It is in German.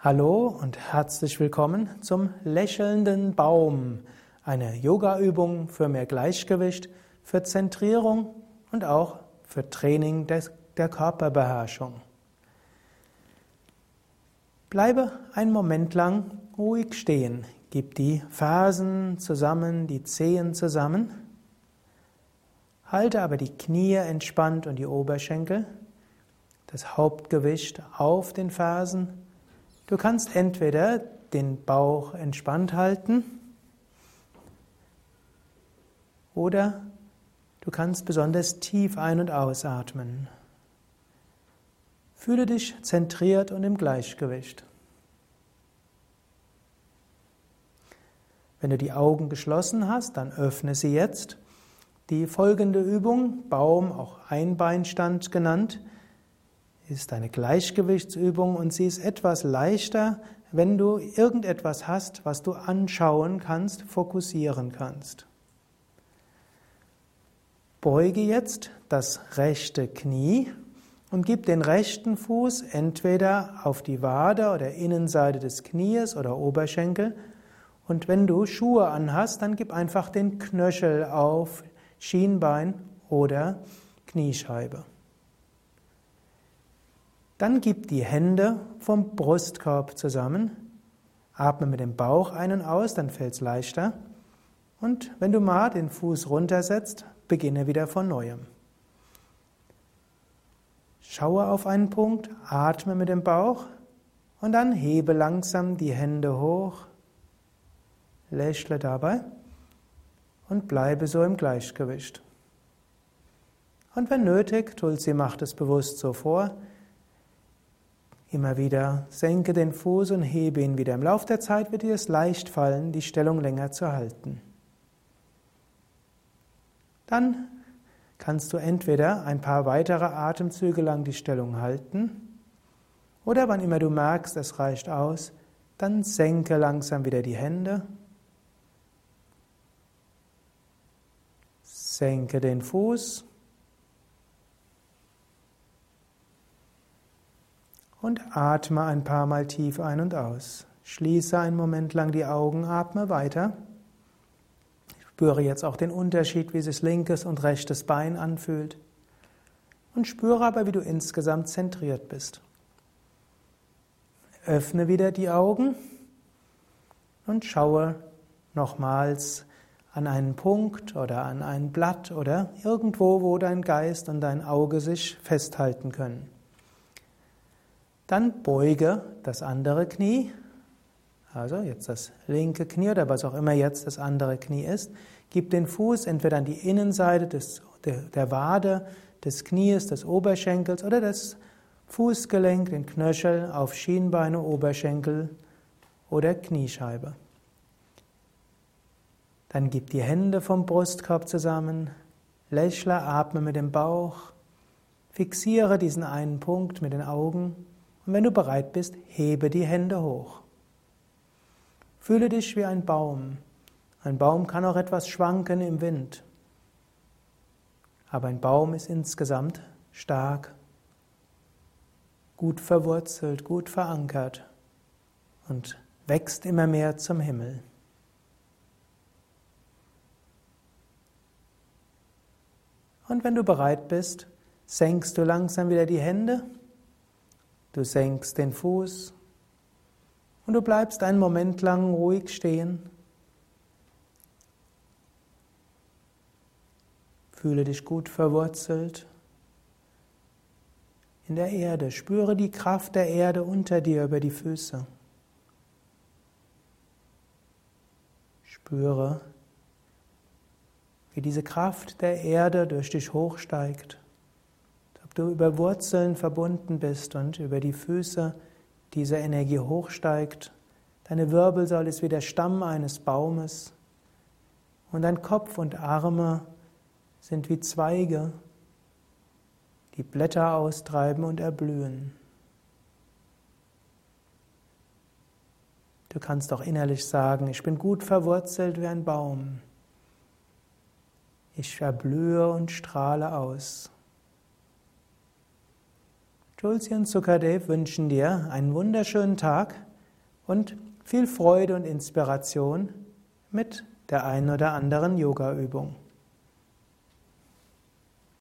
Hallo und herzlich willkommen zum lächelnden Baum, eine Yoga-Übung für mehr Gleichgewicht, für Zentrierung und auch für Training des, der Körperbeherrschung. Bleibe einen Moment lang ruhig stehen, gib die Fersen zusammen, die Zehen zusammen, halte aber die Knie entspannt und die Oberschenkel, das Hauptgewicht auf den Fersen Du kannst entweder den Bauch entspannt halten oder du kannst besonders tief ein- und ausatmen. Fühle dich zentriert und im Gleichgewicht. Wenn du die Augen geschlossen hast, dann öffne sie jetzt. Die folgende Übung, Baum, auch Einbeinstand genannt, ist eine Gleichgewichtsübung und sie ist etwas leichter, wenn du irgendetwas hast, was du anschauen kannst, fokussieren kannst. Beuge jetzt das rechte Knie und gib den rechten Fuß entweder auf die Wade oder Innenseite des Knies oder Oberschenkel. Und wenn du Schuhe anhast, dann gib einfach den Knöchel auf Schienbein oder Kniescheibe. Dann gib die Hände vom Brustkorb zusammen. Atme mit dem Bauch einen aus, dann fällt es leichter. Und wenn du mal den Fuß runtersetzt, beginne wieder von neuem. Schaue auf einen Punkt, atme mit dem Bauch und dann hebe langsam die Hände hoch, lächle dabei und bleibe so im Gleichgewicht. Und wenn nötig, Tulsi macht es bewusst so vor, Immer wieder senke den Fuß und hebe ihn wieder. Im Laufe der Zeit wird dir es leicht fallen, die Stellung länger zu halten. Dann kannst du entweder ein paar weitere Atemzüge lang die Stellung halten oder wann immer du merkst, es reicht aus, dann senke langsam wieder die Hände. Senke den Fuß und atme ein paar Mal tief ein und aus. Schließe einen Moment lang die Augen, atme weiter. Spüre jetzt auch den Unterschied, wie sich linkes und rechtes Bein anfühlt. Und spüre aber, wie du insgesamt zentriert bist. Öffne wieder die Augen und schaue nochmals an einen Punkt oder an ein Blatt oder irgendwo, wo dein Geist und dein Auge sich festhalten können. Dann beuge das andere Knie, also jetzt das linke Knie oder was auch immer jetzt das andere Knie ist. Gib den Fuß entweder an die Innenseite des, der, der Wade, des Knies, des Oberschenkels oder das Fußgelenk, den Knöchel auf Schienbeine, Oberschenkel oder Kniescheibe. Dann gib die Hände vom Brustkorb zusammen, lächle, atme mit dem Bauch, fixiere diesen einen Punkt mit den Augen und wenn du bereit bist, hebe die Hände hoch. Fühle dich wie ein Baum. Ein Baum kann auch etwas schwanken im Wind. Aber ein Baum ist insgesamt stark, gut verwurzelt, gut verankert und wächst immer mehr zum Himmel. Und wenn du bereit bist, senkst du langsam wieder die Hände Du senkst den Fuß und du bleibst einen Moment lang ruhig stehen. Fühle dich gut verwurzelt in der Erde. Spüre die Kraft der Erde unter dir über die Füße. Spüre, wie diese Kraft der Erde durch dich hochsteigt du über Wurzeln verbunden bist und über die Füße diese Energie hochsteigt. Deine Wirbelsäule ist wie der Stamm eines Baumes und dein Kopf und Arme sind wie Zweige, die Blätter austreiben und erblühen. Du kannst auch innerlich sagen, ich bin gut verwurzelt wie ein Baum. Ich erblühe und strahle aus. Julsi und Sukadev wünschen dir einen wunderschönen Tag und viel Freude und Inspiration mit der einen oder anderen Yoga-Übung.